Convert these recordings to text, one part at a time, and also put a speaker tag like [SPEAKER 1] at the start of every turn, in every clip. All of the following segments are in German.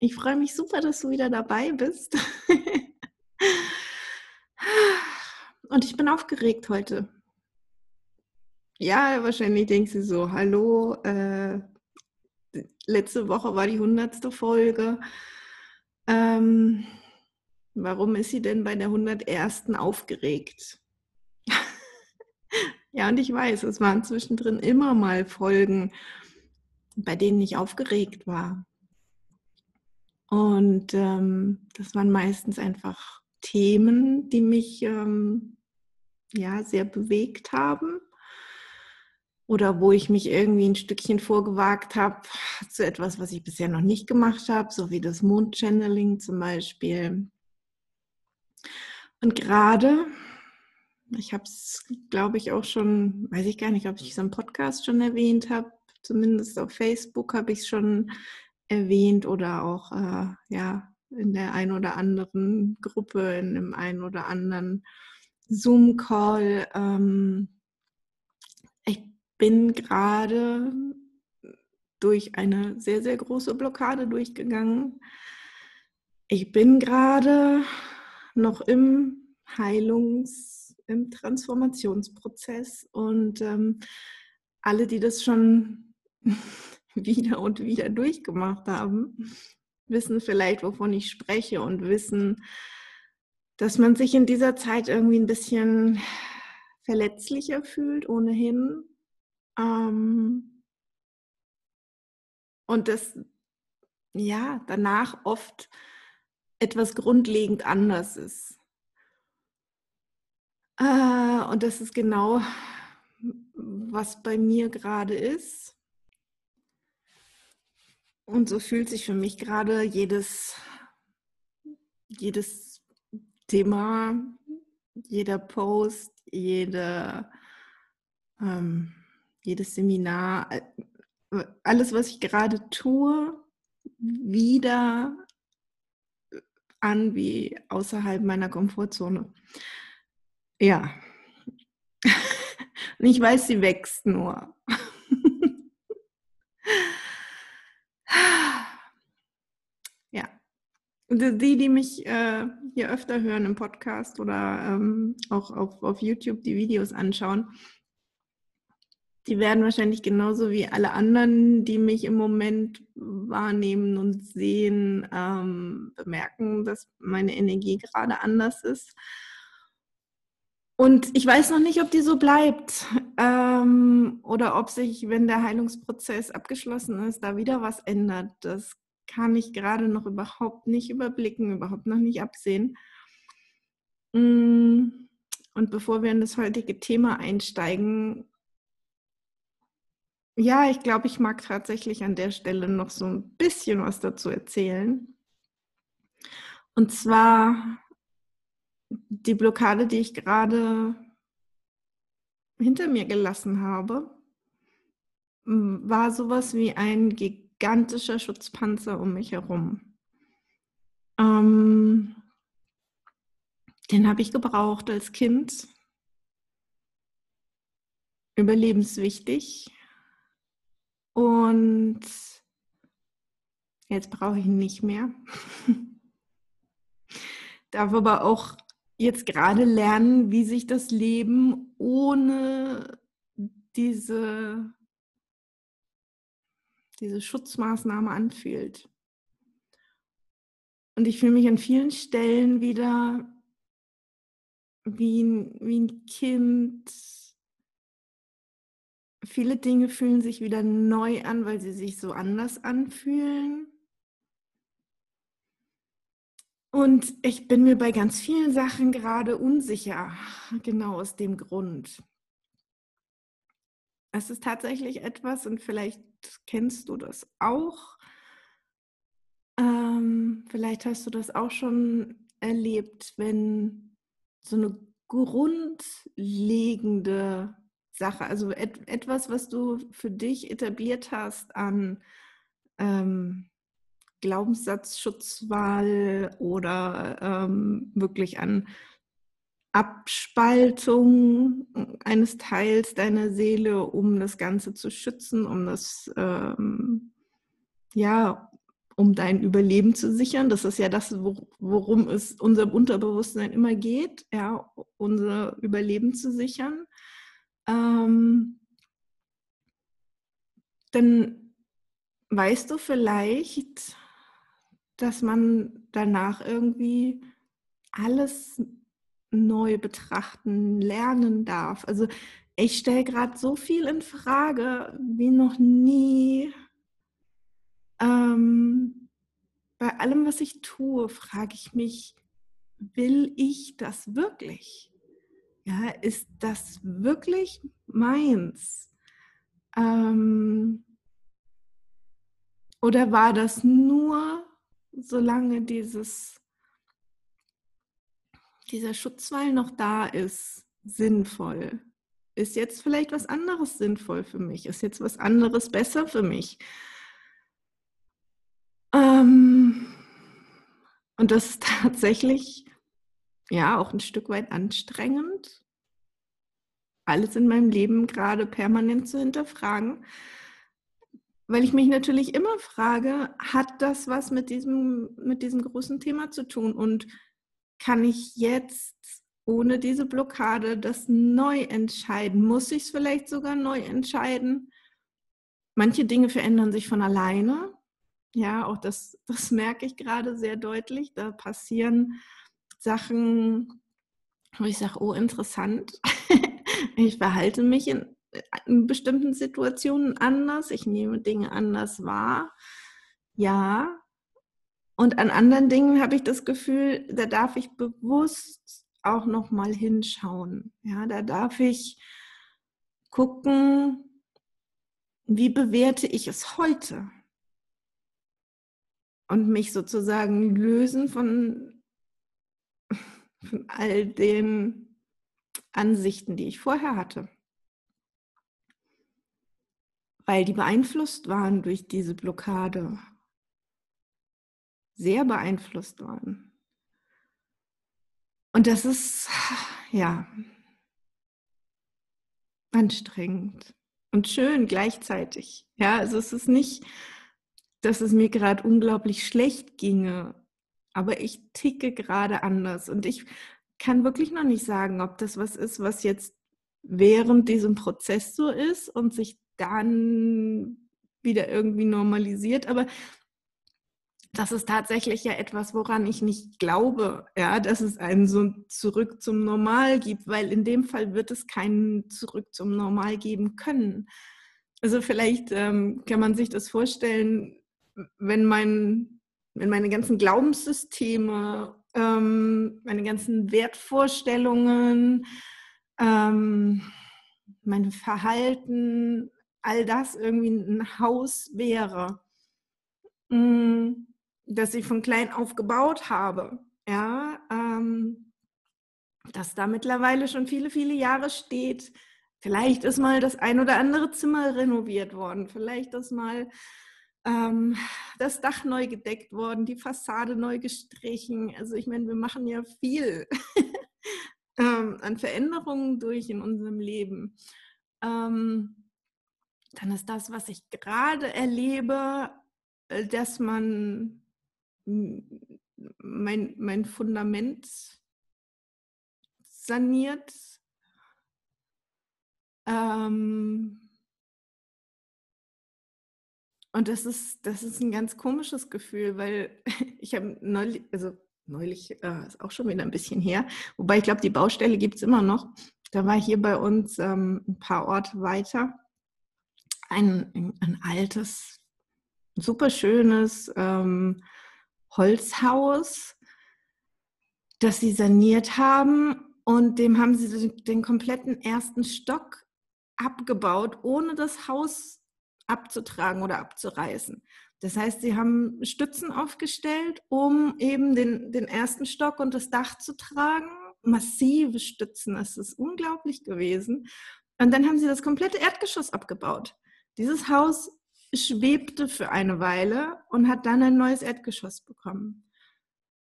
[SPEAKER 1] Ich freue mich super, dass du wieder dabei bist. Und ich bin aufgeregt heute. Ja, wahrscheinlich denkst du so, hallo, äh, letzte Woche war die hundertste Folge. Ähm, warum ist sie denn bei der 101. aufgeregt? ja, und ich weiß, es waren zwischendrin immer mal Folgen, bei denen ich aufgeregt war. Und ähm, das waren meistens einfach Themen, die mich ähm, ja sehr bewegt haben oder wo ich mich irgendwie ein Stückchen vorgewagt habe zu etwas, was ich bisher noch nicht gemacht habe, so wie das Mondchanneling zum Beispiel. Und gerade, ich habe es, glaube ich, auch schon, weiß ich gar nicht, ob ich es im Podcast schon erwähnt habe, zumindest auf Facebook habe ich es schon erwähnt oder auch äh, ja in der einen oder anderen Gruppe, in dem einen oder anderen Zoom-Call. Ähm, ich bin gerade durch eine sehr, sehr große Blockade durchgegangen. Ich bin gerade noch im Heilungs-, im Transformationsprozess und ähm, alle, die das schon wieder und wieder durchgemacht haben, wissen vielleicht, wovon ich spreche und wissen, dass man sich in dieser Zeit irgendwie ein bisschen verletzlicher fühlt ohnehin. Ähm, und das ja danach oft etwas grundlegend anders ist. Äh, und das ist genau, was bei mir gerade ist. Und so fühlt sich für mich gerade jedes, jedes Thema, jeder Post, jede, ähm, jedes Seminar, äh, alles, was ich gerade tue, wieder an wie außerhalb meiner Komfortzone. Ja. Und ich weiß, sie wächst nur. Ja. Die, die mich äh, hier öfter hören im Podcast oder ähm, auch auf, auf YouTube die Videos anschauen, die werden wahrscheinlich genauso wie alle anderen, die mich im Moment wahrnehmen und sehen, ähm, bemerken, dass meine Energie gerade anders ist. Und ich weiß noch nicht, ob die so bleibt ähm, oder ob sich, wenn der Heilungsprozess abgeschlossen ist, da wieder was ändert. Das kann ich gerade noch überhaupt nicht überblicken, überhaupt noch nicht absehen. Mm, und bevor wir in das heutige Thema einsteigen, ja, ich glaube, ich mag tatsächlich an der Stelle noch so ein bisschen was dazu erzählen. Und zwar die Blockade, die ich gerade hinter mir gelassen habe, war sowas wie ein gigantischer Schutzpanzer um mich herum. Ähm, den habe ich gebraucht als Kind. Überlebenswichtig. Und jetzt brauche ich ihn nicht mehr. Darf aber auch jetzt gerade lernen, wie sich das Leben ohne diese, diese Schutzmaßnahme anfühlt. Und ich fühle mich an vielen Stellen wieder wie ein, wie ein Kind. Viele Dinge fühlen sich wieder neu an, weil sie sich so anders anfühlen. Und ich bin mir bei ganz vielen Sachen gerade unsicher, genau aus dem Grund. Es ist tatsächlich etwas, und vielleicht kennst du das auch, äh, ähm, vielleicht hast du das auch schon erlebt, wenn so eine grundlegende Sache, also et etwas, was du für dich etabliert hast an ähm, Glaubenssatzschutzwahl oder ähm, wirklich an Abspaltung eines Teils deiner Seele, um das Ganze zu schützen, um das, ähm, ja, um dein Überleben zu sichern. Das ist ja das, worum es unserem Unterbewusstsein immer geht, ja, unser Überleben zu sichern. Ähm, dann weißt du vielleicht, dass man danach irgendwie alles neu betrachten, lernen darf. Also ich stelle gerade so viel in Frage wie noch nie. Ähm, bei allem, was ich tue, frage ich mich, will ich das wirklich? Ja, ist das wirklich meins? Ähm, oder war das nur, solange dieses dieser Schutzwall noch da ist, sinnvoll? Ist jetzt vielleicht was anderes sinnvoll für mich? Ist jetzt was anderes besser für mich? Ähm, und das ist tatsächlich ja auch ein Stück weit anstrengend, alles in meinem Leben gerade permanent zu hinterfragen, weil ich mich natürlich immer frage, hat das was mit diesem, mit diesem großen Thema zu tun? Und kann ich jetzt ohne diese Blockade das neu entscheiden? Muss ich es vielleicht sogar neu entscheiden? Manche Dinge verändern sich von alleine. Ja, auch das, das merke ich gerade sehr deutlich. Da passieren Sachen, wo ich sage, oh, interessant. ich verhalte mich in, in bestimmten Situationen anders. Ich nehme Dinge anders wahr. Ja, und an anderen Dingen habe ich das Gefühl, da darf ich bewusst auch noch mal hinschauen. Ja, da darf ich gucken, wie bewerte ich es heute? Und mich sozusagen lösen von, von all den Ansichten, die ich vorher hatte. Weil die beeinflusst waren durch diese Blockade sehr beeinflusst worden. Und das ist, ja, anstrengend und schön gleichzeitig. Ja, also es ist nicht, dass es mir gerade unglaublich schlecht ginge, aber ich ticke gerade anders und ich kann wirklich noch nicht sagen, ob das was ist, was jetzt während diesem Prozess so ist und sich dann wieder irgendwie normalisiert. Aber das ist tatsächlich ja etwas, woran ich nicht glaube, ja, dass es einen so zurück zum Normal gibt, weil in dem Fall wird es keinen zurück zum Normal geben können. Also vielleicht ähm, kann man sich das vorstellen, wenn mein, wenn meine ganzen Glaubenssysteme, ähm, meine ganzen Wertvorstellungen, ähm, mein Verhalten, all das irgendwie ein Haus wäre. Mm das ich von klein auf gebaut habe, ja, ähm, das da mittlerweile schon viele, viele Jahre steht. Vielleicht ist mal das ein oder andere Zimmer renoviert worden, vielleicht ist mal ähm, das Dach neu gedeckt worden, die Fassade neu gestrichen. Also ich meine, wir machen ja viel ähm, an Veränderungen durch in unserem Leben. Ähm, dann ist das, was ich gerade erlebe, äh, dass man mein, mein Fundament saniert. Ähm und das ist, das ist ein ganz komisches Gefühl, weil ich habe neulich, also neulich äh, ist auch schon wieder ein bisschen her, wobei ich glaube, die Baustelle gibt es immer noch. Da war hier bei uns ähm, ein paar Orte weiter ein, ein altes, super schönes, ähm, Holzhaus, das sie saniert haben und dem haben sie den kompletten ersten Stock abgebaut, ohne das Haus abzutragen oder abzureißen. Das heißt, sie haben Stützen aufgestellt, um eben den, den ersten Stock und das Dach zu tragen. Massive Stützen, das ist unglaublich gewesen. Und dann haben sie das komplette Erdgeschoss abgebaut. Dieses Haus schwebte für eine Weile und hat dann ein neues Erdgeschoss bekommen.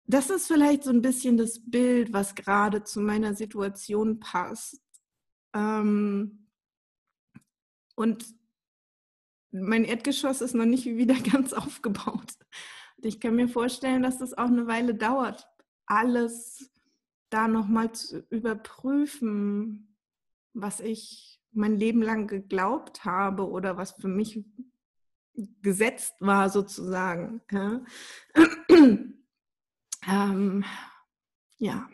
[SPEAKER 1] Das ist vielleicht so ein bisschen das Bild, was gerade zu meiner Situation passt. Ähm, und mein Erdgeschoss ist noch nicht wieder ganz aufgebaut. Und ich kann mir vorstellen, dass das auch eine Weile dauert, alles da nochmal zu überprüfen, was ich mein Leben lang geglaubt habe oder was für mich gesetzt war sozusagen. Ja. ähm, ja.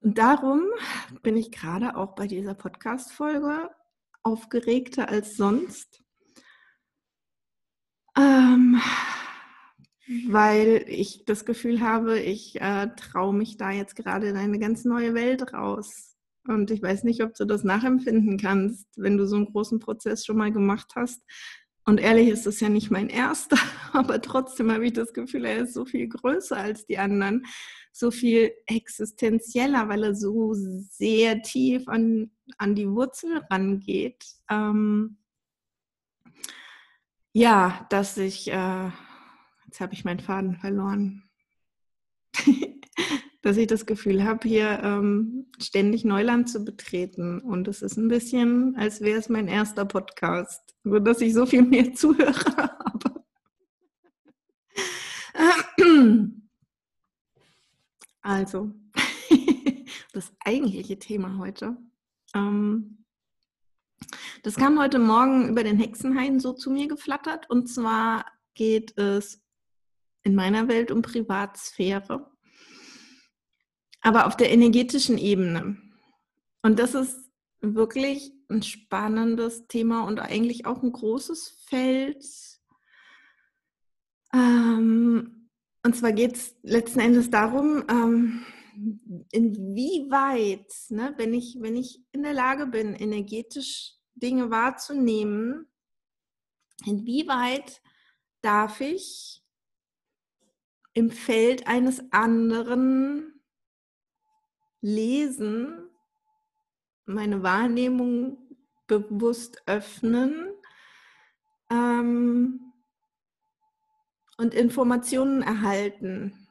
[SPEAKER 1] Und darum bin ich gerade auch bei dieser Podcast-Folge aufgeregter als sonst, ähm, weil ich das Gefühl habe, ich äh, traue mich da jetzt gerade in eine ganz neue Welt raus. Und ich weiß nicht, ob du das nachempfinden kannst, wenn du so einen großen Prozess schon mal gemacht hast. Und ehrlich ist es ja nicht mein erster, aber trotzdem habe ich das Gefühl, er ist so viel größer als die anderen, so viel existenzieller, weil er so sehr tief an, an die Wurzel rangeht. Ähm, ja, dass ich, äh, jetzt habe ich meinen Faden verloren. Dass ich das Gefühl habe, hier ähm, ständig Neuland zu betreten. Und es ist ein bisschen, als wäre es mein erster Podcast, nur dass ich so viel mehr Zuhörer habe. Also, das eigentliche Thema heute. Ähm, das kam heute Morgen über den Hexenhain so zu mir geflattert. Und zwar geht es in meiner Welt um Privatsphäre aber auf der energetischen Ebene. Und das ist wirklich ein spannendes Thema und eigentlich auch ein großes Feld. Ähm, und zwar geht es letzten Endes darum, ähm, inwieweit, ne, wenn, ich, wenn ich in der Lage bin, energetisch Dinge wahrzunehmen, inwieweit darf ich im Feld eines anderen Lesen, meine Wahrnehmung bewusst öffnen ähm, und Informationen erhalten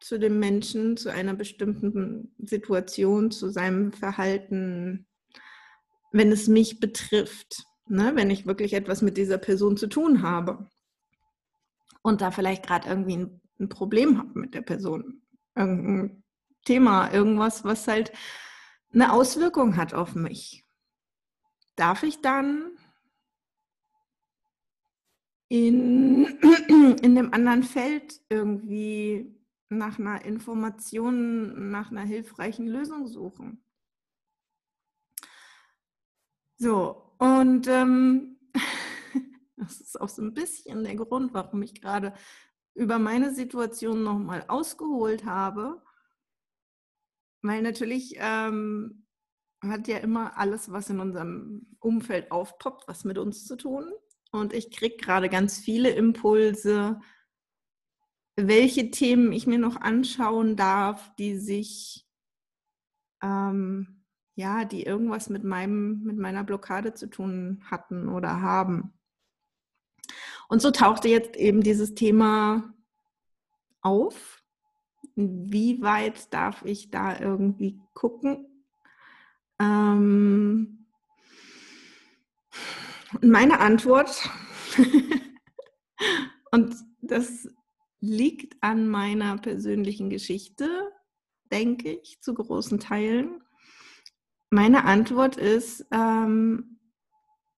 [SPEAKER 1] zu dem Menschen, zu einer bestimmten Situation, zu seinem Verhalten, wenn es mich betrifft, ne? wenn ich wirklich etwas mit dieser Person zu tun habe und da vielleicht gerade irgendwie ein, ein Problem habe mit der Person, irgendein Thema, irgendwas, was halt eine Auswirkung hat auf mich. Darf ich dann in, in dem anderen Feld irgendwie nach einer Information, nach einer hilfreichen Lösung suchen? So, und ähm, das ist auch so ein bisschen der Grund, warum ich gerade über meine Situation nochmal ausgeholt habe, weil natürlich ähm, hat ja immer alles, was in unserem Umfeld aufpoppt, was mit uns zu tun. Und ich kriege gerade ganz viele Impulse, welche Themen ich mir noch anschauen darf, die sich, ähm, ja, die irgendwas mit meinem, mit meiner Blockade zu tun hatten oder haben. Und so tauchte jetzt eben dieses Thema auf wie weit darf ich da irgendwie gucken? Ähm, meine Antwort, und das liegt an meiner persönlichen Geschichte, denke ich, zu großen Teilen. Meine Antwort ist, ähm,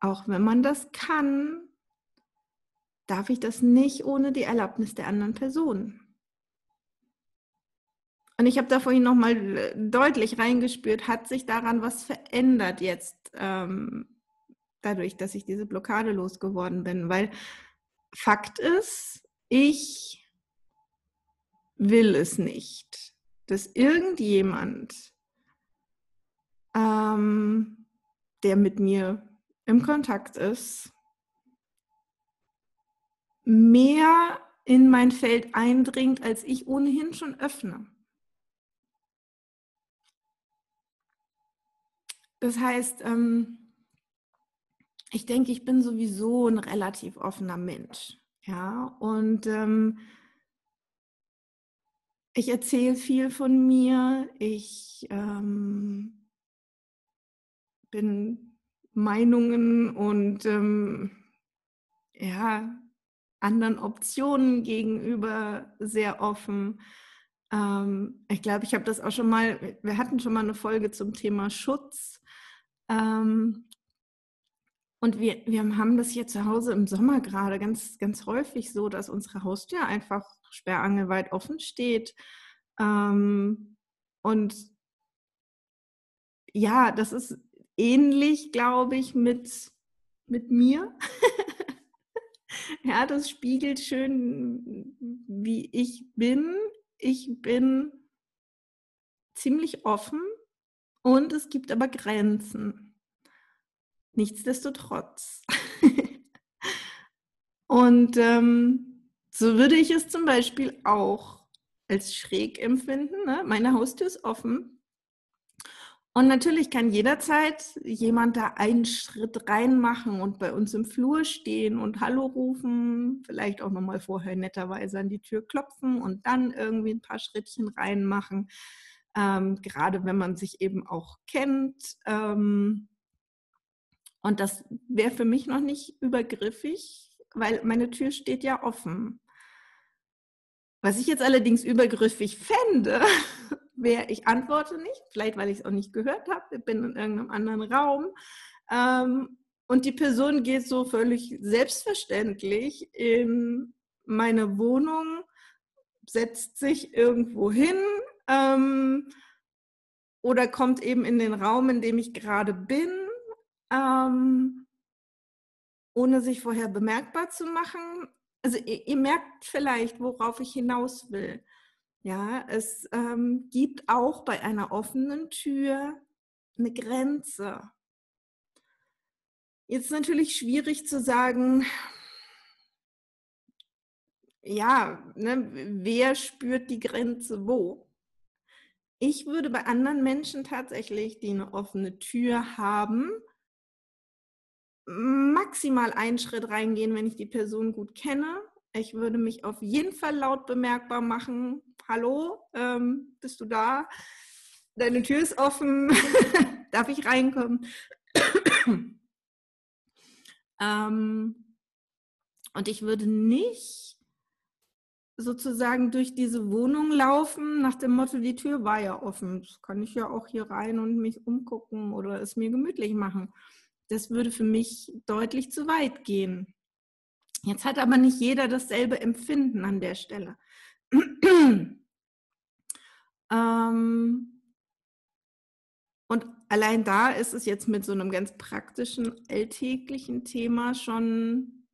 [SPEAKER 1] auch wenn man das kann, darf ich das nicht ohne die Erlaubnis der anderen Person. Und ich habe da vorhin nochmal äh, deutlich reingespürt, hat sich daran was verändert jetzt, ähm, dadurch, dass ich diese Blockade losgeworden bin. Weil Fakt ist, ich will es nicht, dass irgendjemand, ähm, der mit mir im Kontakt ist, mehr in mein Feld eindringt, als ich ohnehin schon öffne. Das heißt, ähm, ich denke, ich bin sowieso ein relativ offener Mensch. Ja, und ähm, ich erzähle viel von mir. Ich ähm, bin Meinungen und ähm, ja, anderen Optionen gegenüber sehr offen. Ähm, ich glaube, ich habe das auch schon mal, wir hatten schon mal eine Folge zum Thema Schutz. Ähm, und wir, wir haben das hier zu Hause im Sommer gerade ganz, ganz häufig so, dass unsere Haustür einfach sperrangelweit offen steht. Ähm, und ja, das ist ähnlich, glaube ich, mit, mit mir. ja, das spiegelt schön, wie ich bin. Ich bin ziemlich offen und es gibt aber Grenzen. Nichtsdestotrotz. und ähm, so würde ich es zum Beispiel auch als schräg empfinden. Ne? Meine Haustür ist offen und natürlich kann jederzeit jemand da einen Schritt reinmachen und bei uns im Flur stehen und Hallo rufen, vielleicht auch nochmal vorher netterweise an die Tür klopfen und dann irgendwie ein paar Schrittchen reinmachen. Ähm, gerade wenn man sich eben auch kennt. Ähm, und das wäre für mich noch nicht übergriffig, weil meine Tür steht ja offen. Was ich jetzt allerdings übergriffig fände, wäre, ich antworte nicht, vielleicht weil ich es auch nicht gehört habe, ich bin in irgendeinem anderen Raum. Ähm, und die Person geht so völlig selbstverständlich in meine Wohnung, setzt sich irgendwo hin ähm, oder kommt eben in den Raum, in dem ich gerade bin, ähm, ohne sich vorher bemerkbar zu machen. Also ihr, ihr merkt vielleicht, worauf ich hinaus will. Ja, es ähm, gibt auch bei einer offenen Tür eine Grenze. Jetzt natürlich schwierig zu sagen, ja, ne, wer spürt die Grenze wo? Ich würde bei anderen Menschen tatsächlich, die eine offene Tür haben, maximal einen Schritt reingehen, wenn ich die Person gut kenne. Ich würde mich auf jeden Fall laut bemerkbar machen, hallo, ähm, bist du da? Deine Tür ist offen, darf ich reinkommen? ähm, und ich würde nicht sozusagen durch diese Wohnung laufen nach dem Motto, die Tür war ja offen. Das kann ich ja auch hier rein und mich umgucken oder es mir gemütlich machen. Das würde für mich deutlich zu weit gehen. Jetzt hat aber nicht jeder dasselbe Empfinden an der Stelle. ähm, und allein da ist es jetzt mit so einem ganz praktischen, alltäglichen Thema schon,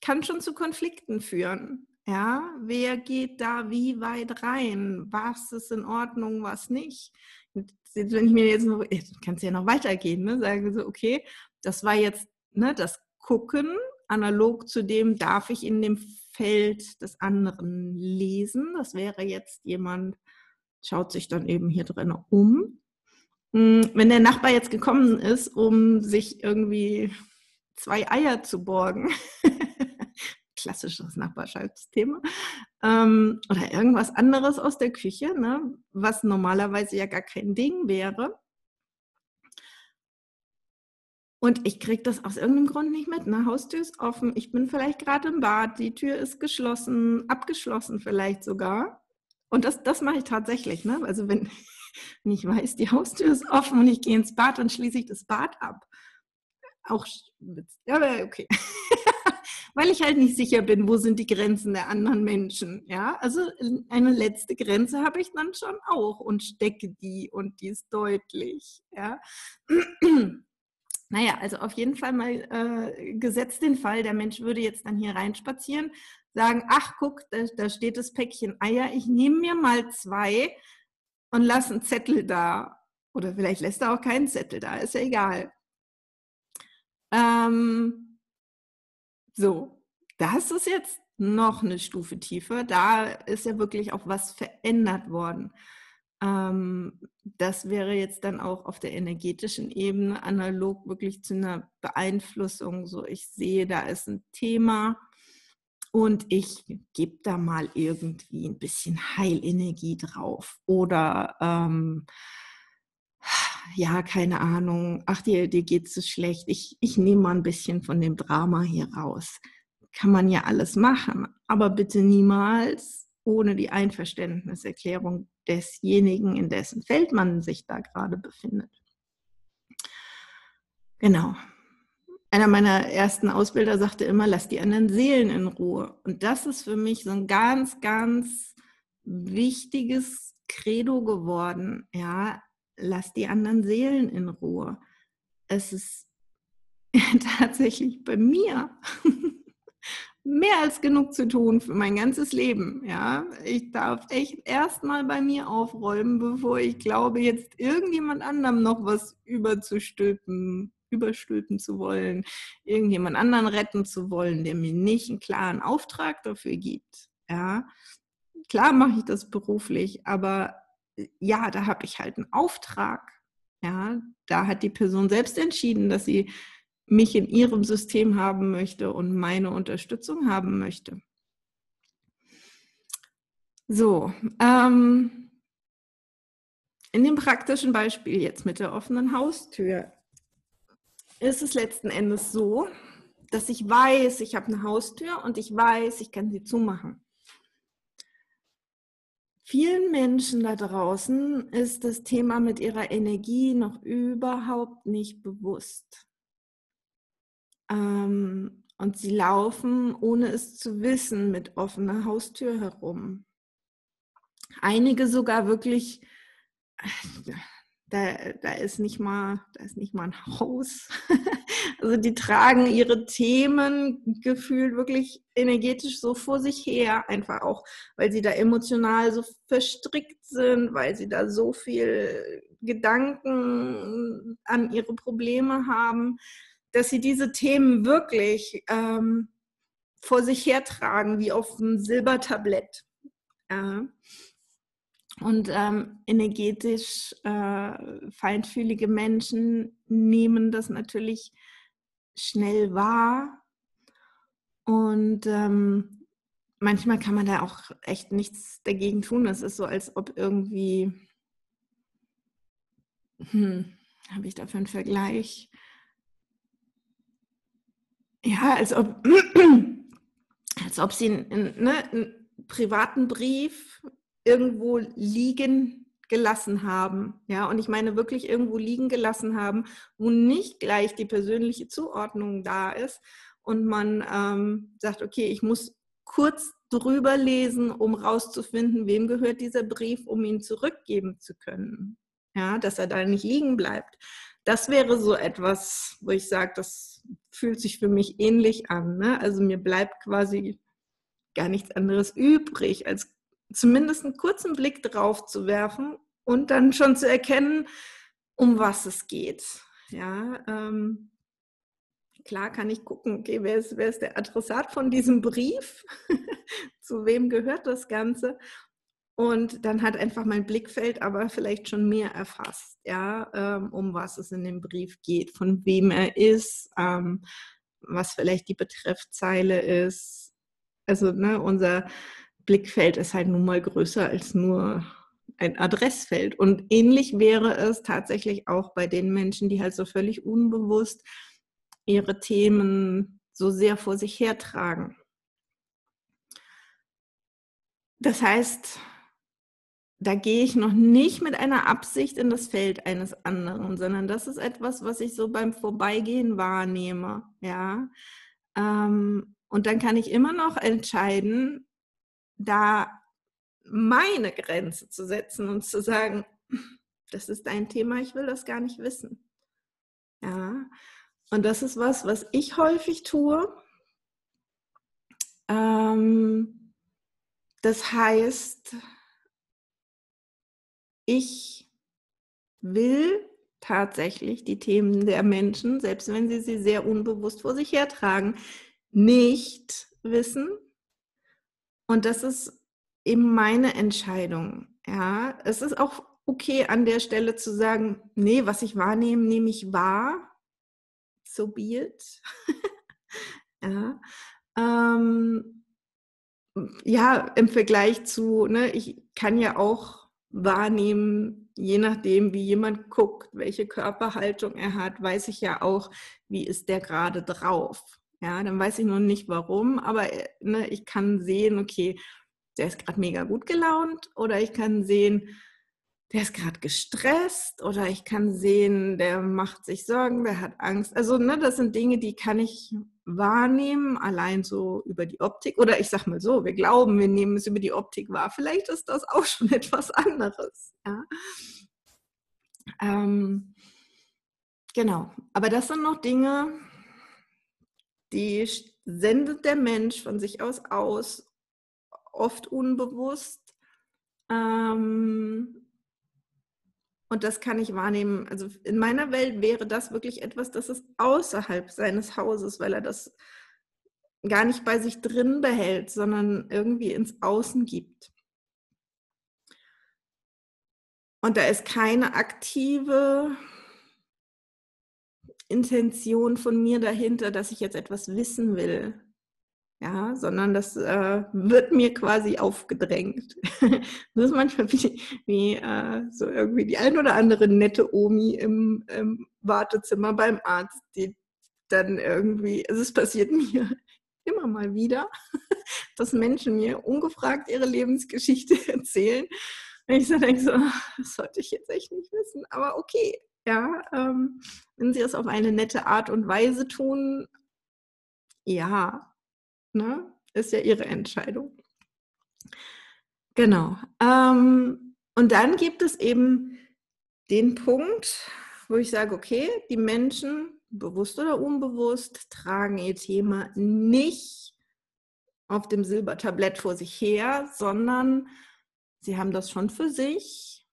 [SPEAKER 1] kann schon zu Konflikten führen. Ja, wer geht da wie weit rein? Was ist in Ordnung, was nicht? wenn ich mir jetzt noch, kann es ja noch weitergehen, ne? sage so, okay, das war jetzt ne, das Gucken, analog zu dem darf ich in dem Feld des anderen lesen. Das wäre jetzt jemand, schaut sich dann eben hier drin um. Hm, wenn der Nachbar jetzt gekommen ist, um sich irgendwie zwei Eier zu borgen, klassisches Nachbarschaftsthema, ähm, oder irgendwas anderes aus der Küche, ne, was normalerweise ja gar kein Ding wäre, und ich kriege das aus irgendeinem Grund nicht mit. Eine Haustür ist offen, ich bin vielleicht gerade im Bad, die Tür ist geschlossen, abgeschlossen vielleicht sogar. Und das, das mache ich tatsächlich. Ne? Also wenn, wenn ich weiß, die Haustür ist offen und ich gehe ins Bad, dann schließe ich das Bad ab. Auch, ja, okay. Weil ich halt nicht sicher bin, wo sind die Grenzen der anderen Menschen. Ja, also eine letzte Grenze habe ich dann schon auch und stecke die und die ist deutlich. Ja. Naja, also auf jeden Fall mal äh, gesetzt den Fall, der Mensch würde jetzt dann hier reinspazieren, sagen, ach guck, da, da steht das Päckchen Eier, ich nehme mir mal zwei und lasse einen Zettel da. Oder vielleicht lässt er auch keinen Zettel da, ist ja egal. Ähm, so, das ist jetzt noch eine Stufe tiefer. Da ist ja wirklich auch was verändert worden. Ähm, das wäre jetzt dann auch auf der energetischen Ebene analog wirklich zu einer Beeinflussung. So, ich sehe, da ist ein Thema und ich gebe da mal irgendwie ein bisschen Heilenergie drauf. Oder ähm, ja, keine Ahnung, ach, dir, dir geht es so schlecht. Ich, ich nehme mal ein bisschen von dem Drama hier raus. Kann man ja alles machen, aber bitte niemals ohne die Einverständniserklärung desjenigen, in dessen Feld man sich da gerade befindet. Genau. Einer meiner ersten Ausbilder sagte immer, lass die anderen Seelen in Ruhe. Und das ist für mich so ein ganz, ganz wichtiges Credo geworden. Ja, lass die anderen Seelen in Ruhe. Es ist tatsächlich bei mir mehr als genug zu tun für mein ganzes Leben. Ja, ich darf echt erstmal bei mir aufräumen, bevor ich glaube, jetzt irgendjemand anderem noch was überzustülpen, überstülpen zu wollen, irgendjemand anderen retten zu wollen, der mir nicht einen klaren Auftrag dafür gibt. Ja, klar mache ich das beruflich, aber ja, da habe ich halt einen Auftrag. Ja, da hat die Person selbst entschieden, dass sie mich in ihrem System haben möchte und meine Unterstützung haben möchte. So, ähm, in dem praktischen Beispiel jetzt mit der offenen Haustür ist es letzten Endes so, dass ich weiß, ich habe eine Haustür und ich weiß, ich kann sie zumachen. Vielen Menschen da draußen ist das Thema mit ihrer Energie noch überhaupt nicht bewusst. Ähm, und sie laufen, ohne es zu wissen, mit offener Haustür herum. Einige sogar wirklich, da, da ist nicht mal, da ist nicht mal ein Haus. also die tragen ihre Themen gefühlt wirklich energetisch so vor sich her, einfach auch, weil sie da emotional so verstrickt sind, weil sie da so viel Gedanken an ihre Probleme haben dass sie diese Themen wirklich ähm, vor sich hertragen, wie auf einem Silbertablett. Ja. Und ähm, energetisch äh, feinfühlige Menschen nehmen das natürlich schnell wahr. Und ähm, manchmal kann man da auch echt nichts dagegen tun. Das ist so, als ob irgendwie, hm, habe ich dafür einen Vergleich? ja, als ob, als ob sie einen, ne, einen privaten Brief irgendwo liegen gelassen haben. Ja, und ich meine wirklich irgendwo liegen gelassen haben, wo nicht gleich die persönliche Zuordnung da ist und man ähm, sagt, okay, ich muss kurz drüber lesen, um rauszufinden, wem gehört dieser Brief, um ihn zurückgeben zu können. Ja, dass er da nicht liegen bleibt. Das wäre so etwas, wo ich sage, das fühlt sich für mich ähnlich an. Ne? Also mir bleibt quasi gar nichts anderes übrig, als zumindest einen kurzen Blick drauf zu werfen und dann schon zu erkennen, um was es geht. Ja, ähm, klar kann ich gucken, okay, wer ist, wer ist der Adressat von diesem Brief? zu wem gehört das Ganze? Und dann hat einfach mein Blickfeld aber vielleicht schon mehr erfasst, ja, ähm, um was es in dem Brief geht, von wem er ist, ähm, was vielleicht die Betreffzeile ist. Also ne, unser Blickfeld ist halt nun mal größer als nur ein Adressfeld. Und ähnlich wäre es tatsächlich auch bei den Menschen, die halt so völlig unbewusst ihre Themen so sehr vor sich hertragen. Das heißt, da gehe ich noch nicht mit einer Absicht in das Feld eines anderen, sondern das ist etwas, was ich so beim Vorbeigehen wahrnehme. Ja. Ähm, und dann kann ich immer noch entscheiden, da meine Grenze zu setzen und zu sagen, das ist dein Thema, ich will das gar nicht wissen. Ja. Und das ist was, was ich häufig tue. Ähm, das heißt, ich will tatsächlich die Themen der Menschen, selbst wenn sie sie sehr unbewusst vor sich hertragen, nicht wissen. Und das ist eben meine Entscheidung. Ja, es ist auch okay an der Stelle zu sagen, nee, was ich wahrnehme, nehme ich wahr. So be it. ja. Ähm, ja, im Vergleich zu, ne, ich kann ja auch wahrnehmen, je nachdem, wie jemand guckt, welche Körperhaltung er hat, weiß ich ja auch, wie ist der gerade drauf. Ja, dann weiß ich noch nicht warum, aber äh, ne, ich kann sehen, okay, der ist gerade mega gut gelaunt oder ich kann sehen, der ist gerade gestresst oder ich kann sehen, der macht sich Sorgen, der hat Angst. Also, ne, das sind Dinge, die kann ich wahrnehmen, allein so über die Optik. Oder ich sag mal so, wir glauben, wir nehmen es über die Optik wahr. Vielleicht ist das auch schon etwas anderes. Ja? Ähm, genau. Aber das sind noch Dinge, die sendet der Mensch von sich aus aus, oft unbewusst. Ähm, und das kann ich wahrnehmen. Also in meiner Welt wäre das wirklich etwas, das ist außerhalb seines Hauses, weil er das gar nicht bei sich drin behält, sondern irgendwie ins Außen gibt. Und da ist keine aktive Intention von mir dahinter, dass ich jetzt etwas wissen will ja, sondern das äh, wird mir quasi aufgedrängt. das ist manchmal wie, wie äh, so irgendwie die ein oder andere nette Omi im, im, Wartezimmer beim Arzt, die dann irgendwie, also es passiert mir immer mal wieder, dass Menschen mir ungefragt ihre Lebensgeschichte erzählen. Und ich so denke so, das sollte ich jetzt echt nicht wissen, aber okay, ja, ähm, wenn sie es auf eine nette Art und Weise tun, ja, Ne? Ist ja ihre Entscheidung. Genau. Ähm, und dann gibt es eben den Punkt, wo ich sage, okay, die Menschen, bewusst oder unbewusst, tragen ihr Thema nicht auf dem Silbertablett vor sich her, sondern sie haben das schon für sich.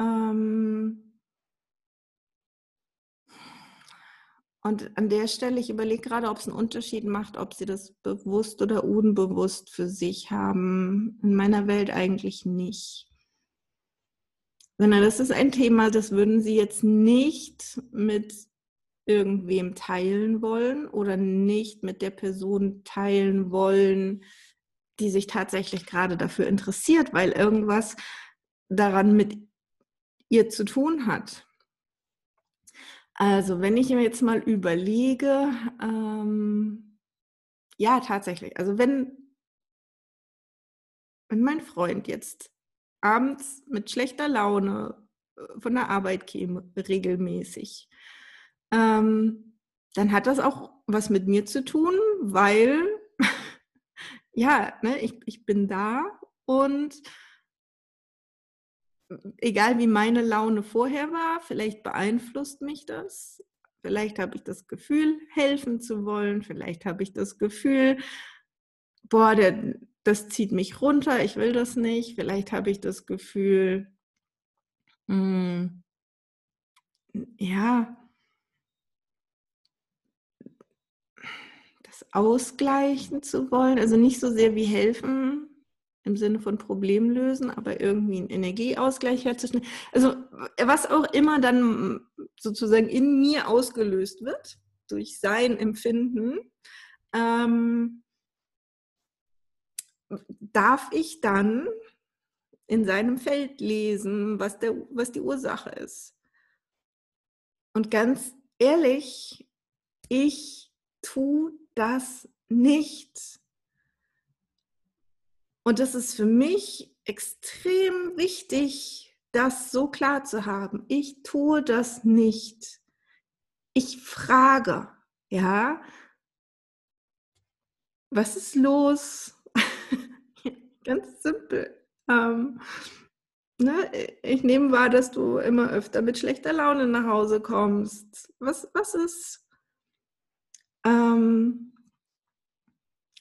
[SPEAKER 1] Ähm, Und an der Stelle, ich überlege gerade, ob es einen Unterschied macht, ob sie das bewusst oder unbewusst für sich haben. In meiner Welt eigentlich nicht. Sondern das ist ein Thema, das würden sie jetzt nicht mit irgendwem teilen wollen oder nicht mit der Person teilen wollen, die sich tatsächlich gerade dafür interessiert, weil irgendwas daran mit ihr zu tun hat. Also, wenn ich mir jetzt mal überlege, ähm, ja, tatsächlich. Also, wenn, wenn mein Freund jetzt abends mit schlechter Laune äh, von der Arbeit käme, regelmäßig, ähm, dann hat das auch was mit mir zu tun, weil, ja, ne, ich, ich bin da und egal wie meine Laune vorher war, vielleicht beeinflusst mich das. Vielleicht habe ich das Gefühl, helfen zu wollen. Vielleicht habe ich das Gefühl, boah, der, das zieht mich runter, ich will das nicht. Vielleicht habe ich das Gefühl, mh, hm, ja, das ausgleichen zu wollen. Also nicht so sehr wie helfen, im Sinne von Problem lösen, aber irgendwie einen Energieausgleich herzustellen. Also was auch immer dann sozusagen in mir ausgelöst wird durch sein Empfinden, ähm, darf ich dann in seinem Feld lesen, was, der, was die Ursache ist. Und ganz ehrlich, ich tue das nicht. Und das ist für mich extrem wichtig, das so klar zu haben. Ich tue das nicht. Ich frage, ja, was ist los? Ganz simpel. Ähm, ne, ich nehme wahr, dass du immer öfter mit schlechter Laune nach Hause kommst. Was, was ist? Ähm,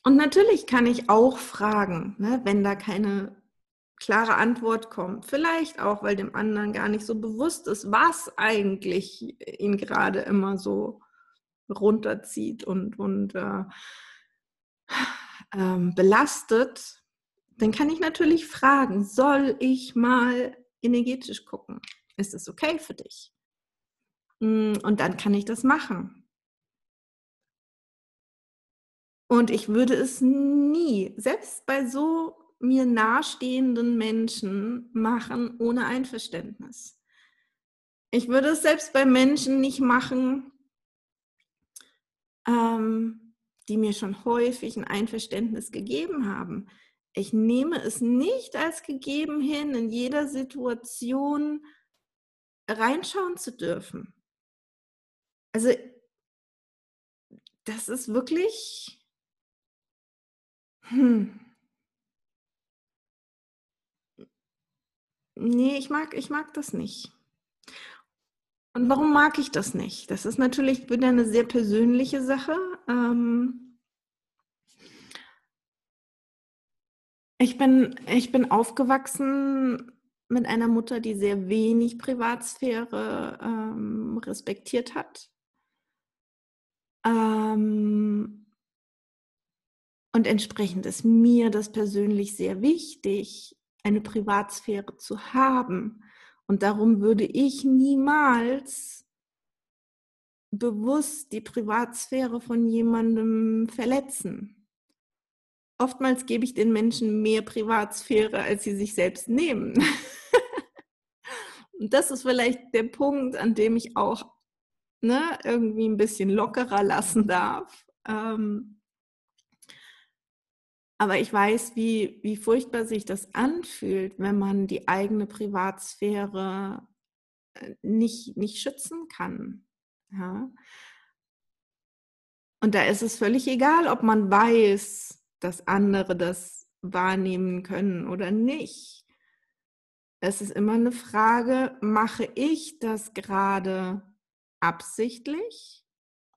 [SPEAKER 1] und natürlich kann ich auch fragen, ne, wenn da keine klare Antwort kommt. Vielleicht auch, weil dem anderen gar nicht so bewusst ist, was eigentlich ihn gerade immer so runterzieht und, und äh, ähm, belastet, dann kann ich natürlich fragen, soll ich mal energetisch gucken? Ist es okay für dich? Mm, und dann kann ich das machen. Und ich würde es nie, selbst bei so mir nahestehenden Menschen, machen ohne Einverständnis. Ich würde es selbst bei Menschen nicht machen, ähm, die mir schon häufig ein Einverständnis gegeben haben. Ich nehme es nicht als gegeben hin, in jeder Situation reinschauen zu dürfen. Also das ist wirklich hm. Nee, ich mag, ich mag das nicht. Und warum mag ich das nicht? Das ist natürlich wieder eine sehr persönliche Sache. Ähm ich, bin, ich bin aufgewachsen mit einer Mutter, die sehr wenig Privatsphäre ähm, respektiert hat. Ähm und entsprechend ist mir das persönlich sehr wichtig, eine Privatsphäre zu haben. Und darum würde ich niemals bewusst die Privatsphäre von jemandem verletzen. Oftmals gebe ich den Menschen mehr Privatsphäre, als sie sich selbst nehmen. Und das ist vielleicht der Punkt, an dem ich auch ne, irgendwie ein bisschen lockerer lassen darf. Ähm, aber ich weiß, wie, wie furchtbar sich das anfühlt, wenn man die eigene Privatsphäre äh, nicht, nicht schützen kann. Ja? Und da ist es völlig egal, ob man weiß, dass andere das wahrnehmen können oder nicht. Es ist immer eine Frage, mache ich das gerade absichtlich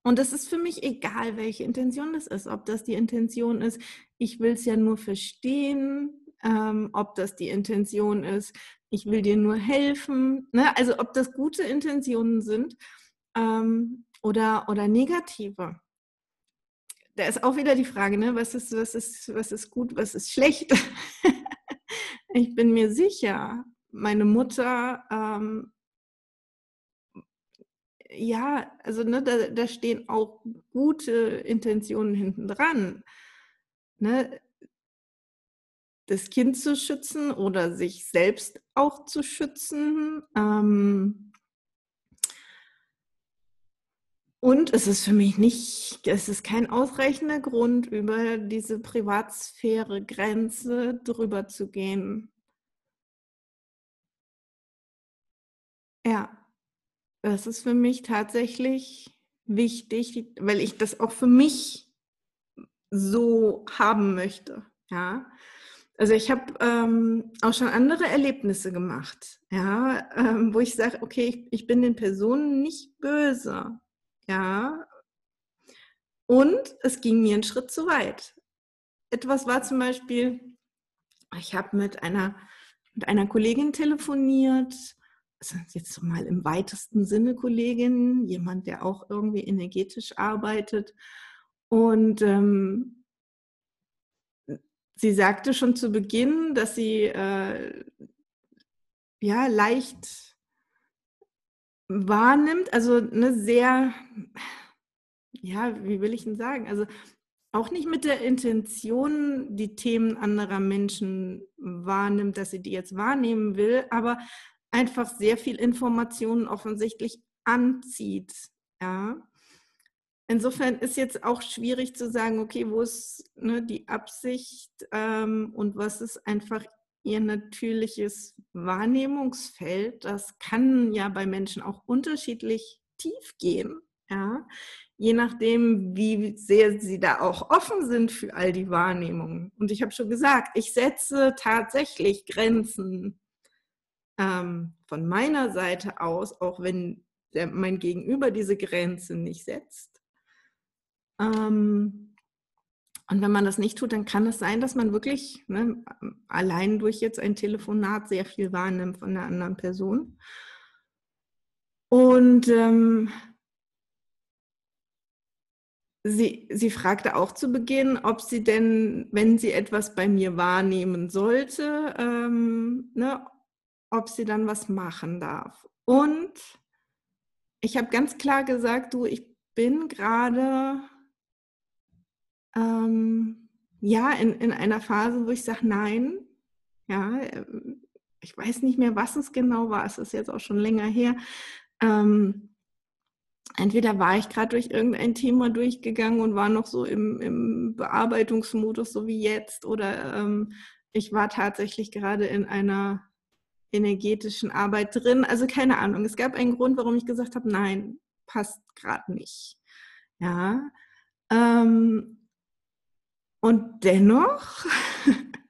[SPEAKER 1] und es ist für mich egal, welche Intention das ist. Ob das die Intention ist, ich will es ja nur verstehen, ähm, ob das die Intention ist, ich will dir nur helfen. Ne? Also ob das gute Intentionen sind ähm, oder, oder negative. Da ist auch wieder die Frage, ne? was, ist, was, ist, was ist gut, was ist schlecht. ich bin mir sicher, meine Mutter ähm, ja, also ne, da, da stehen auch gute Intentionen hinten dran. Ne? Das Kind zu schützen oder sich selbst auch zu schützen. Ähm, und es ist für mich nicht, es ist kein ausreichender Grund, über diese Privatsphäre-Grenze drüber zu gehen. Ja. Das ist für mich tatsächlich wichtig, weil ich das auch für mich so haben möchte. Ja, also ich habe ähm, auch schon andere Erlebnisse gemacht, ja, ähm, wo ich sage, okay, ich, ich, bin den Personen nicht böse, ja, und es ging mir einen Schritt zu weit. Etwas war zum Beispiel, ich habe mit einer mit einer Kollegin telefoniert jetzt mal im weitesten Sinne Kollegin, jemand, der auch irgendwie energetisch arbeitet. Und ähm, sie sagte schon zu Beginn, dass sie äh, ja leicht wahrnimmt, also eine sehr, ja, wie will ich denn sagen, also auch nicht mit der Intention, die Themen anderer Menschen wahrnimmt, dass sie die jetzt wahrnehmen will, aber einfach sehr viel Informationen offensichtlich anzieht. Ja. Insofern ist jetzt auch schwierig zu sagen, okay, wo ist ne, die Absicht ähm, und was ist einfach ihr natürliches Wahrnehmungsfeld. Das kann ja bei Menschen auch unterschiedlich tief gehen. Ja. Je nachdem, wie sehr sie da auch offen sind für all die Wahrnehmungen. Und ich habe schon gesagt, ich setze tatsächlich Grenzen ähm, von meiner Seite aus, auch wenn der, mein Gegenüber diese Grenze nicht setzt. Ähm, und wenn man das nicht tut, dann kann es sein, dass man wirklich ne, allein durch jetzt ein Telefonat sehr viel wahrnimmt von der anderen Person. Und ähm, sie, sie fragte auch zu Beginn, ob sie denn, wenn sie etwas bei mir wahrnehmen sollte, ähm, ne, ob sie dann was machen darf. Und ich habe ganz klar gesagt, du, ich bin gerade ähm, ja in, in einer Phase, wo ich sage, nein, ja, ähm, ich weiß nicht mehr, was es genau war, es ist jetzt auch schon länger her. Ähm, entweder war ich gerade durch irgendein Thema durchgegangen und war noch so im, im Bearbeitungsmodus, so wie jetzt, oder ähm, ich war tatsächlich gerade in einer energetischen Arbeit drin. Also keine Ahnung. Es gab einen Grund, warum ich gesagt habe, nein, passt gerade nicht. Ja. Ähm, und dennoch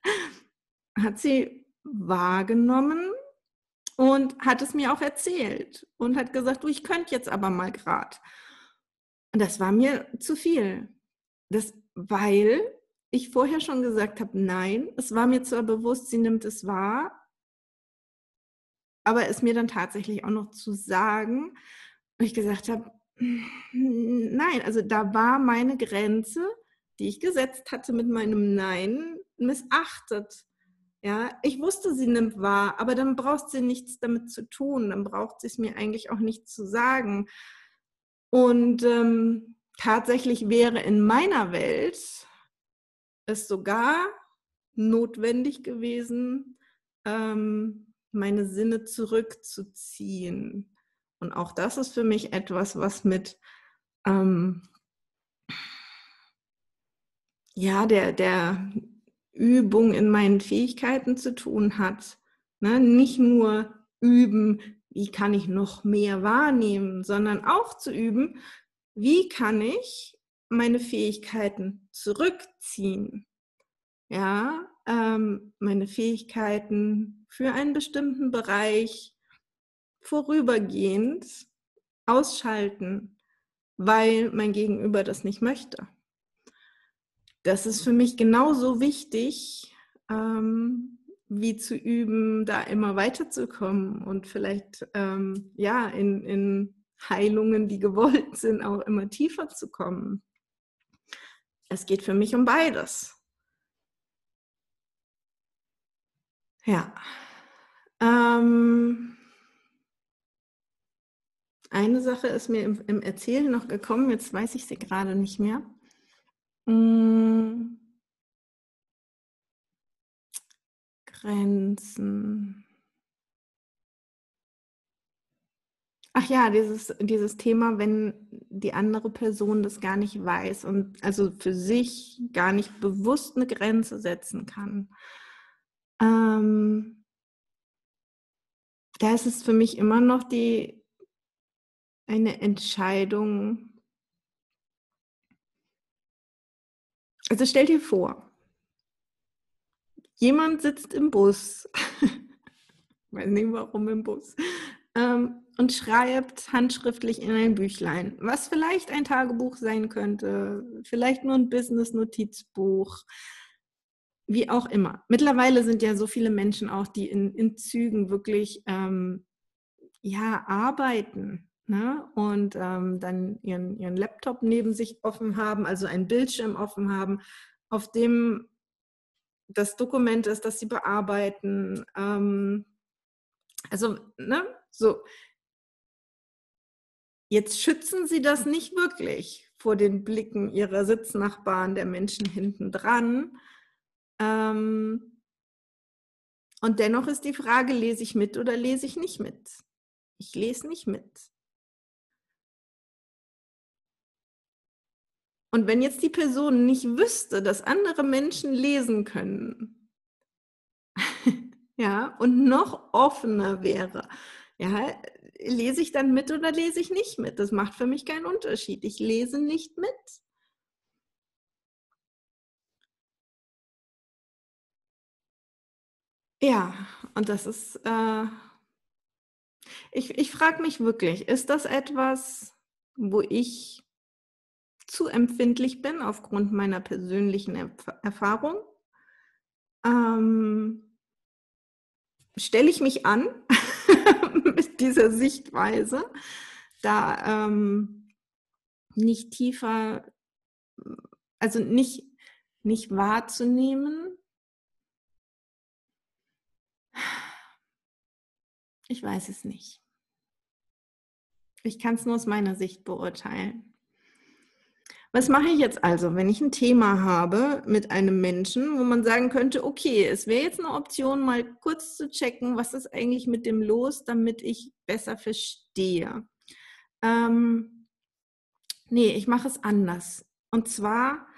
[SPEAKER 1] hat sie wahrgenommen, und hat es mir auch erzählt und hat gesagt, du, ich könnte jetzt aber mal gerade. Und das war mir zu viel. Das, weil ich vorher schon gesagt habe, nein, es war mir zwar bewusst, sie nimmt es wahr, aber es mir dann tatsächlich auch noch zu sagen, und ich gesagt habe, nein, also da war meine Grenze, die ich gesetzt hatte mit meinem Nein, missachtet. Ja, ich wusste, sie nimmt wahr, aber dann braucht sie nichts damit zu tun. Dann braucht sie es mir eigentlich auch nicht zu sagen. Und ähm, tatsächlich wäre in meiner Welt es sogar notwendig gewesen, ähm, meine Sinne zurückzuziehen. Und auch das ist für mich etwas, was mit ähm, ja, der, der Übung in meinen Fähigkeiten zu tun hat. Ne? Nicht nur üben, wie kann ich noch mehr wahrnehmen, sondern auch zu üben, wie kann ich meine Fähigkeiten zurückziehen. Ja, ähm, meine Fähigkeiten für einen bestimmten Bereich vorübergehend ausschalten, weil mein Gegenüber das nicht möchte das ist für mich genauso wichtig, ähm, wie zu üben, da immer weiterzukommen und vielleicht ähm, ja in, in Heilungen, die gewollt sind, auch immer tiefer zu kommen. Es geht für mich um beides. Ja. Ähm, eine Sache ist mir im, im Erzählen noch gekommen, jetzt weiß ich sie gerade nicht mehr. Hm. Grenzen. Ach ja, dieses, dieses Thema, wenn die andere Person das gar nicht weiß und also für sich gar nicht bewusst eine Grenze setzen kann. Ähm, da ist es für mich immer noch die eine Entscheidung, Also stell dir vor, jemand sitzt im Bus, weiß nicht warum im Bus, ähm, und schreibt handschriftlich in ein Büchlein, was vielleicht ein Tagebuch sein könnte, vielleicht nur ein Business-Notizbuch, wie auch immer. Mittlerweile sind ja so viele Menschen auch, die in, in Zügen wirklich ähm, ja, arbeiten Ne? Und ähm, dann ihren, ihren Laptop neben sich offen haben, also einen Bildschirm offen haben, auf dem das Dokument ist, das sie bearbeiten. Ähm, also, ne, so. Jetzt schützen sie das nicht wirklich vor den Blicken ihrer Sitznachbarn, der Menschen hinten dran. Ähm, und dennoch ist die Frage, lese ich mit oder lese ich nicht mit? Ich lese nicht mit. Und wenn jetzt die Person nicht wüsste, dass andere Menschen lesen können, ja, und noch offener wäre, ja, lese ich dann mit oder lese ich nicht mit? Das macht für mich keinen Unterschied. Ich lese nicht mit. Ja, und das ist, äh, ich, ich frage mich wirklich, ist das etwas, wo ich zu empfindlich bin aufgrund meiner persönlichen Erf Erfahrung, ähm, stelle ich mich an mit dieser Sichtweise, da ähm, nicht tiefer also nicht, nicht wahrzunehmen. Ich weiß es nicht. Ich kann es nur aus meiner Sicht beurteilen. Was mache ich jetzt also, wenn ich ein Thema habe mit einem Menschen, wo man sagen könnte, okay, es wäre jetzt eine Option, mal kurz zu checken, was ist eigentlich mit dem los, damit ich besser verstehe. Ähm, nee, ich mache es anders. Und zwar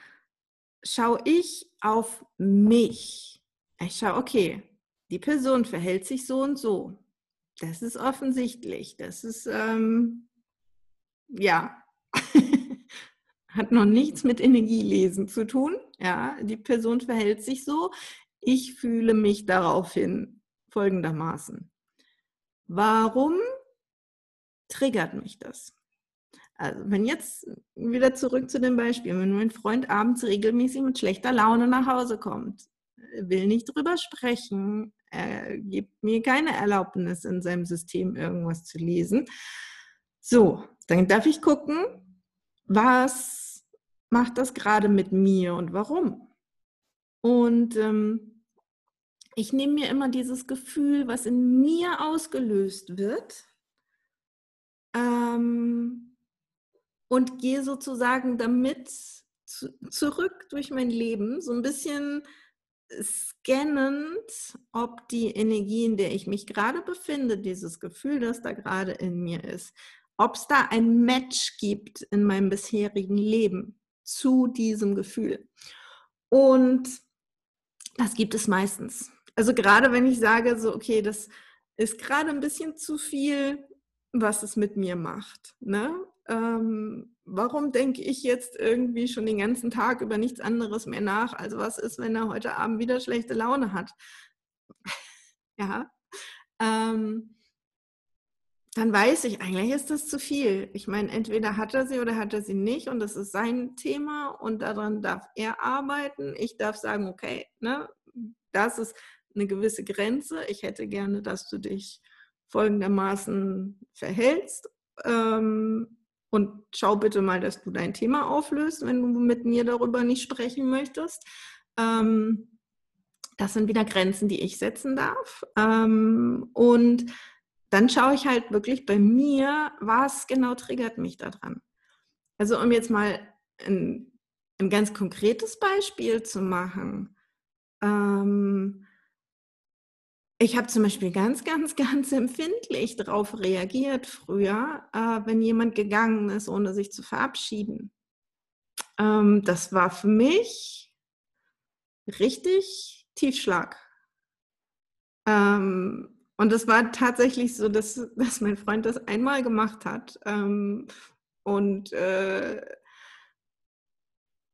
[SPEAKER 1] schaue ich auf mich. Ich schaue, okay, die Person verhält sich so und so. Das ist offensichtlich. Das ist, ähm, ja, hat noch nichts mit Energielesen zu tun. Ja, die Person verhält sich so. Ich fühle mich daraufhin folgendermaßen. Warum triggert mich das? Also, wenn jetzt wieder zurück zu dem Beispiel, wenn mein Freund abends regelmäßig mit schlechter Laune nach Hause kommt, will nicht drüber sprechen, er gibt mir keine Erlaubnis, in seinem System irgendwas zu lesen. So, dann darf ich gucken, was macht das gerade mit mir und warum? Und ähm, ich nehme mir immer dieses Gefühl, was in mir ausgelöst wird, ähm, und gehe sozusagen damit zu, zurück durch mein Leben, so ein bisschen scannend, ob die Energie, in der ich mich gerade befinde, dieses Gefühl, das da gerade in mir ist, ob es da ein Match gibt in meinem bisherigen Leben zu diesem Gefühl. Und das gibt es meistens. Also gerade wenn ich sage, so, okay, das ist gerade ein bisschen zu viel, was es mit mir macht. Ne? Ähm, warum denke ich jetzt irgendwie schon den ganzen Tag über nichts anderes mehr nach? Also was ist, wenn er heute Abend wieder schlechte Laune hat? ja. Ähm, dann weiß ich, eigentlich ist das zu viel. Ich meine, entweder hat er sie oder hat er sie nicht und das ist sein Thema und daran darf er arbeiten. Ich darf sagen, okay, ne, das ist eine gewisse Grenze. Ich hätte gerne, dass du dich folgendermaßen verhältst ähm, und schau bitte mal, dass du dein Thema auflöst, wenn du mit mir darüber nicht sprechen möchtest. Ähm, das sind wieder Grenzen, die ich setzen darf. Ähm, und dann schaue ich halt wirklich bei mir, was genau triggert mich daran. Also um jetzt mal ein, ein ganz konkretes Beispiel zu machen. Ähm, ich habe zum Beispiel ganz, ganz, ganz empfindlich darauf reagiert früher, äh, wenn jemand gegangen ist, ohne sich zu verabschieden. Ähm, das war für mich richtig Tiefschlag. Ähm, und es war tatsächlich so, dass, dass mein Freund das einmal gemacht hat. Ähm, und äh,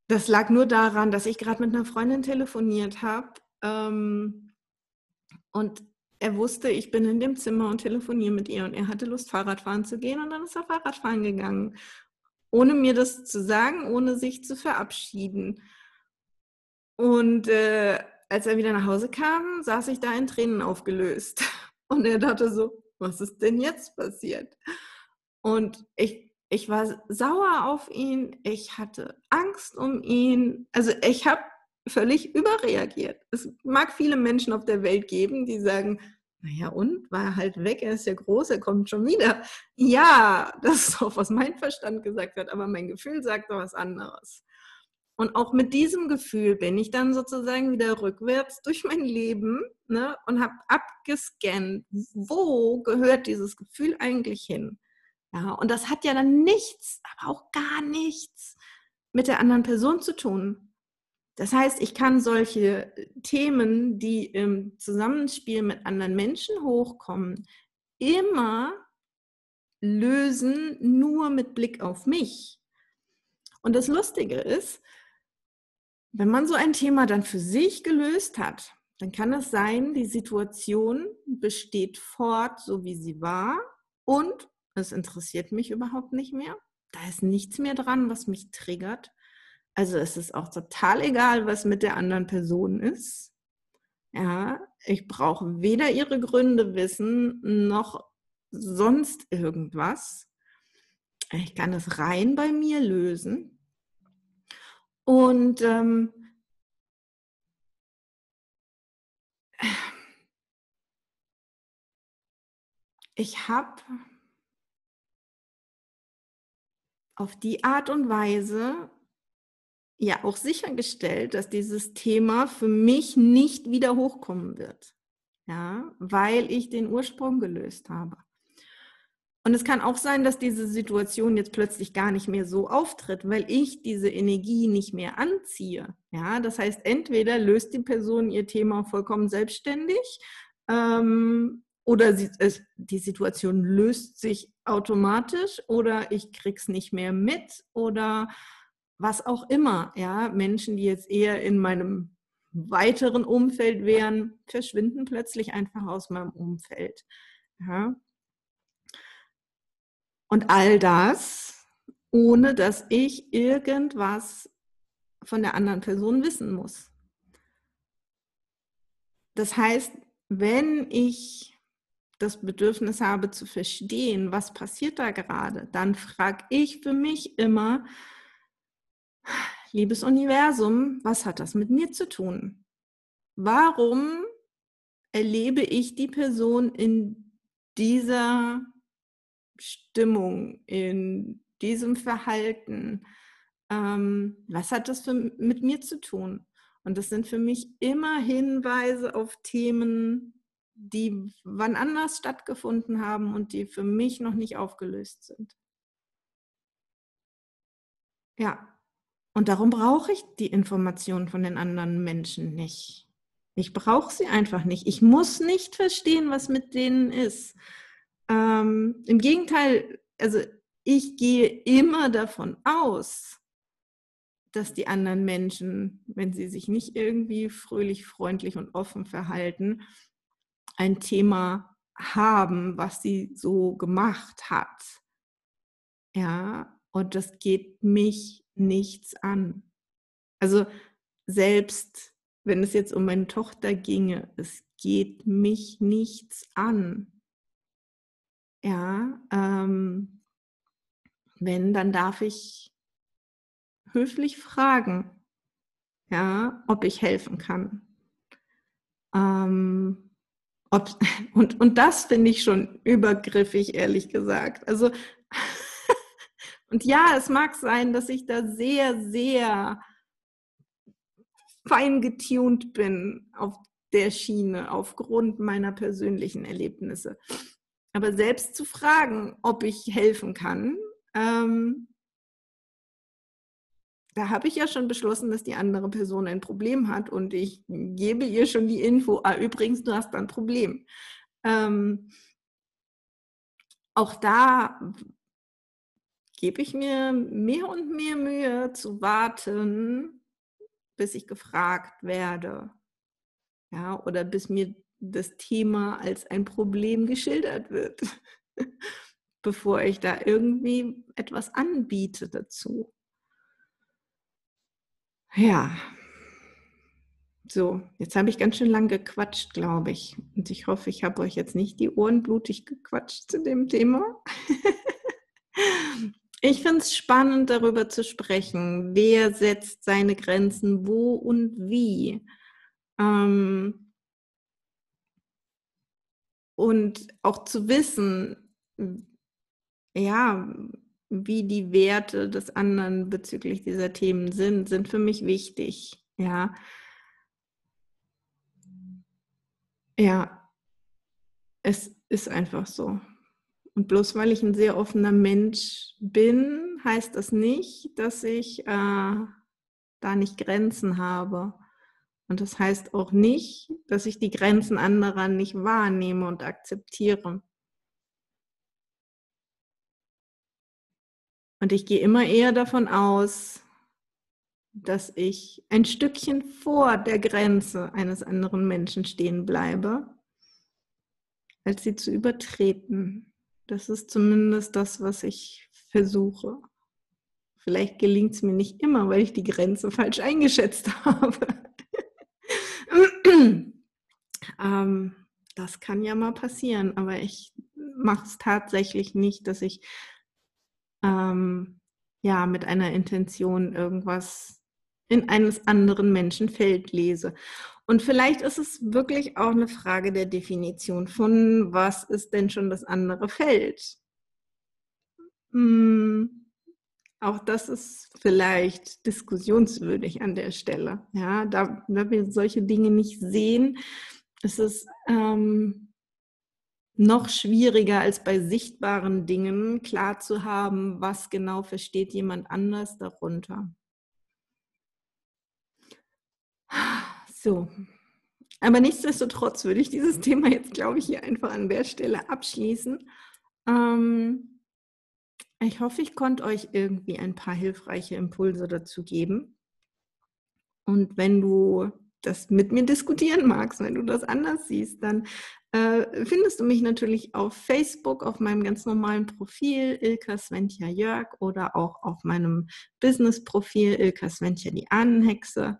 [SPEAKER 1] das lag nur daran, dass ich gerade mit einer Freundin telefoniert habe. Ähm, und er wusste, ich bin in dem Zimmer und telefoniere mit ihr. Und er hatte Lust, Fahrradfahren zu gehen. Und dann ist er Fahrradfahren gegangen. Ohne mir das zu sagen, ohne sich zu verabschieden. Und äh, als er wieder nach Hause kam, saß ich da in Tränen aufgelöst. Und er dachte so, was ist denn jetzt passiert? Und ich, ich war sauer auf ihn, ich hatte Angst um ihn. Also ich habe völlig überreagiert. Es mag viele Menschen auf der Welt geben, die sagen, naja, und? War halt weg, er ist ja groß, er kommt schon wieder. Ja, das ist auch, was mein Verstand gesagt hat, aber mein Gefühl sagt doch was anderes. Und auch mit diesem Gefühl bin ich dann sozusagen wieder rückwärts durch mein Leben ne, und habe abgescannt, wo gehört dieses Gefühl eigentlich hin. Ja, und das hat ja dann nichts, aber auch gar nichts mit der anderen Person zu tun. Das heißt, ich kann solche Themen, die im Zusammenspiel mit anderen Menschen hochkommen, immer lösen, nur mit Blick auf mich. Und das Lustige ist, wenn man so ein Thema dann für sich gelöst hat, dann kann es sein, die Situation besteht fort, so wie sie war und es interessiert mich überhaupt nicht mehr. Da ist nichts mehr dran, was mich triggert. Also es ist auch total egal, was mit der anderen Person ist. Ja, ich brauche weder ihre Gründe wissen noch sonst irgendwas. Ich kann es rein bei mir lösen Und ähm, ich habe auf die Art und Weise ja auch sichergestellt, dass dieses Thema für mich nicht wieder hochkommen wird. Ja, weil ich den Ursprung gelöst habe. Und es kann auch sein, dass diese Situation jetzt plötzlich gar nicht mehr so auftritt, weil ich diese Energie nicht mehr anziehe. Ja, das heißt, entweder löst die Person ihr Thema vollkommen selbstständig ähm, oder sie, es, die Situation löst sich automatisch oder ich krieg's nicht mehr mit oder was auch immer. Ja, Menschen, die jetzt eher in meinem weiteren Umfeld wären, verschwinden plötzlich einfach aus meinem Umfeld. Ja. Und all das, ohne dass ich irgendwas von der anderen Person wissen muss. Das heißt, wenn ich das Bedürfnis habe zu verstehen, was passiert da gerade, dann frage ich für mich immer, liebes Universum, was hat das mit mir zu tun? Warum erlebe ich die Person in dieser Stimmung, in diesem Verhalten, ähm, was hat das für, mit mir zu tun? Und das sind für mich immer Hinweise auf Themen, die wann anders stattgefunden haben und die für mich noch nicht aufgelöst sind. Ja, und darum brauche ich die Informationen von den anderen Menschen nicht. Ich brauche sie einfach nicht. Ich muss nicht verstehen, was mit denen ist. Ähm, Im Gegenteil, also ich gehe immer davon aus, dass die anderen Menschen, wenn sie sich nicht irgendwie fröhlich, freundlich und offen verhalten, ein Thema haben, was sie so gemacht hat. Ja, und das geht mich nichts an. Also selbst wenn es jetzt um meine Tochter ginge, es geht mich nichts an. Ja, ähm, wenn, dann darf ich höflich fragen, ja, ob ich helfen kann. Ähm, ob, und, und das finde ich schon übergriffig, ehrlich gesagt. Also, und ja, es mag sein, dass ich da sehr, sehr fein getuned bin auf der Schiene aufgrund meiner persönlichen Erlebnisse. Aber selbst zu fragen, ob ich helfen kann, ähm, da habe ich ja schon beschlossen, dass die andere Person ein Problem hat und ich gebe ihr schon die Info, ah, übrigens, du hast ein Problem. Ähm, auch da gebe ich mir mehr und mehr Mühe zu warten, bis ich gefragt werde. Ja, oder bis mir das Thema als ein Problem geschildert wird, bevor ich da irgendwie etwas anbiete dazu. Ja, so, jetzt habe ich ganz schön lang gequatscht, glaube ich. Und ich hoffe, ich habe euch jetzt nicht die Ohren blutig gequatscht zu dem Thema. ich finde es spannend, darüber zu sprechen. Wer setzt seine Grenzen wo und wie? Ähm, und auch zu wissen, ja, wie die Werte des anderen bezüglich dieser Themen sind, sind für mich wichtig. Ja. Ja, es ist einfach so. Und bloß weil ich ein sehr offener Mensch bin, heißt das nicht, dass ich äh, da nicht Grenzen habe. Und das heißt auch nicht, dass ich die Grenzen anderer nicht wahrnehme und akzeptiere. Und ich gehe immer eher davon aus, dass ich ein Stückchen vor der Grenze eines anderen Menschen stehen bleibe, als sie zu übertreten. Das ist zumindest das, was ich versuche. Vielleicht gelingt es mir nicht immer, weil ich die Grenze falsch eingeschätzt habe. ähm, das kann ja mal passieren, aber ich mache es tatsächlich nicht, dass ich ähm, ja mit einer Intention irgendwas in eines anderen Menschen Feld lese. Und vielleicht ist es wirklich auch eine Frage der Definition von, was ist denn schon das andere Feld? Hm, auch das ist vielleicht diskussionswürdig an der Stelle. Ja, da, da wir solche Dinge nicht sehen, ist es ähm, noch schwieriger als bei sichtbaren Dingen klar zu haben, was genau versteht jemand anders darunter. So. Aber nichtsdestotrotz würde ich dieses Thema jetzt, glaube ich, hier einfach an der Stelle abschließen. Ähm, ich hoffe, ich konnte euch irgendwie ein paar hilfreiche Impulse dazu geben. Und wenn du das mit mir diskutieren magst, wenn du das anders siehst, dann äh, findest du mich natürlich auf Facebook, auf meinem ganz normalen Profil Ilka Sventja Jörg oder auch auf meinem Business-Profil Ilka Sventja die Ahnenhexe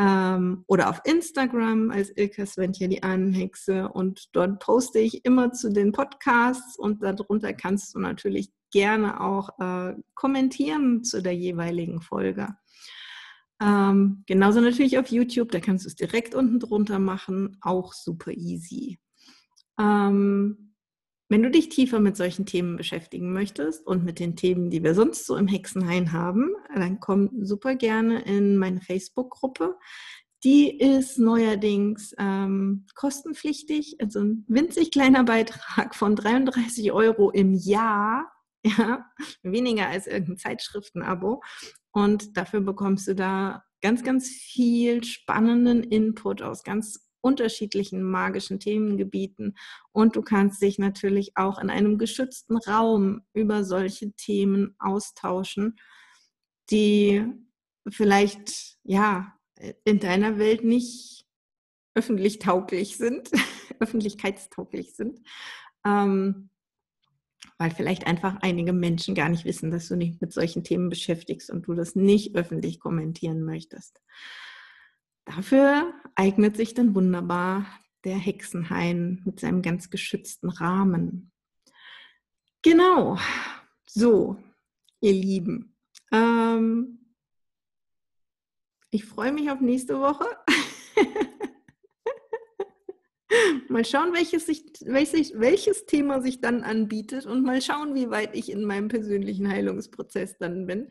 [SPEAKER 1] ähm, oder auf Instagram als Ilka Sventja die Ahnenhexe und dort poste ich immer zu den Podcasts und darunter kannst du natürlich gerne auch äh, kommentieren zu der jeweiligen Folge. Ähm, genauso natürlich auf YouTube, da kannst du es direkt unten drunter machen, auch super easy. Ähm, wenn du dich tiefer mit solchen Themen beschäftigen möchtest und mit den Themen, die wir sonst so im Hexenhain haben, dann komm super gerne in meine Facebook-Gruppe. Die ist neuerdings ähm, kostenpflichtig, also ein winzig kleiner Beitrag von 33 Euro im Jahr, ja, weniger als irgendein Zeitschriftenabo. Und dafür bekommst du da ganz, ganz viel spannenden Input aus ganz unterschiedlichen magischen Themengebieten und du kannst dich natürlich auch in einem geschützten Raum über solche Themen austauschen, die vielleicht ja in deiner Welt nicht öffentlich tauglich sind, öffentlichkeitstauglich sind, ähm, weil vielleicht einfach einige Menschen gar nicht wissen, dass du dich mit solchen Themen beschäftigst und du das nicht öffentlich kommentieren möchtest. Dafür eignet sich dann wunderbar der Hexenhain mit seinem ganz geschützten Rahmen. Genau, so, ihr Lieben. Ähm, ich freue mich auf nächste Woche. mal schauen, welches, sich, welches, welches Thema sich dann anbietet und mal schauen, wie weit ich in meinem persönlichen Heilungsprozess dann bin.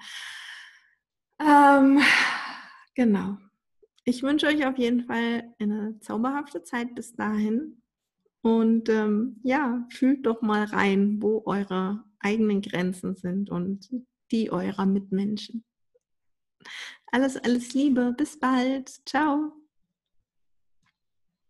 [SPEAKER 1] Ähm, genau. Ich wünsche euch auf jeden Fall eine zauberhafte Zeit bis dahin. Und ähm, ja, fühlt doch mal rein, wo eure eigenen Grenzen sind und die eurer Mitmenschen. Alles, alles Liebe. Bis bald. Ciao.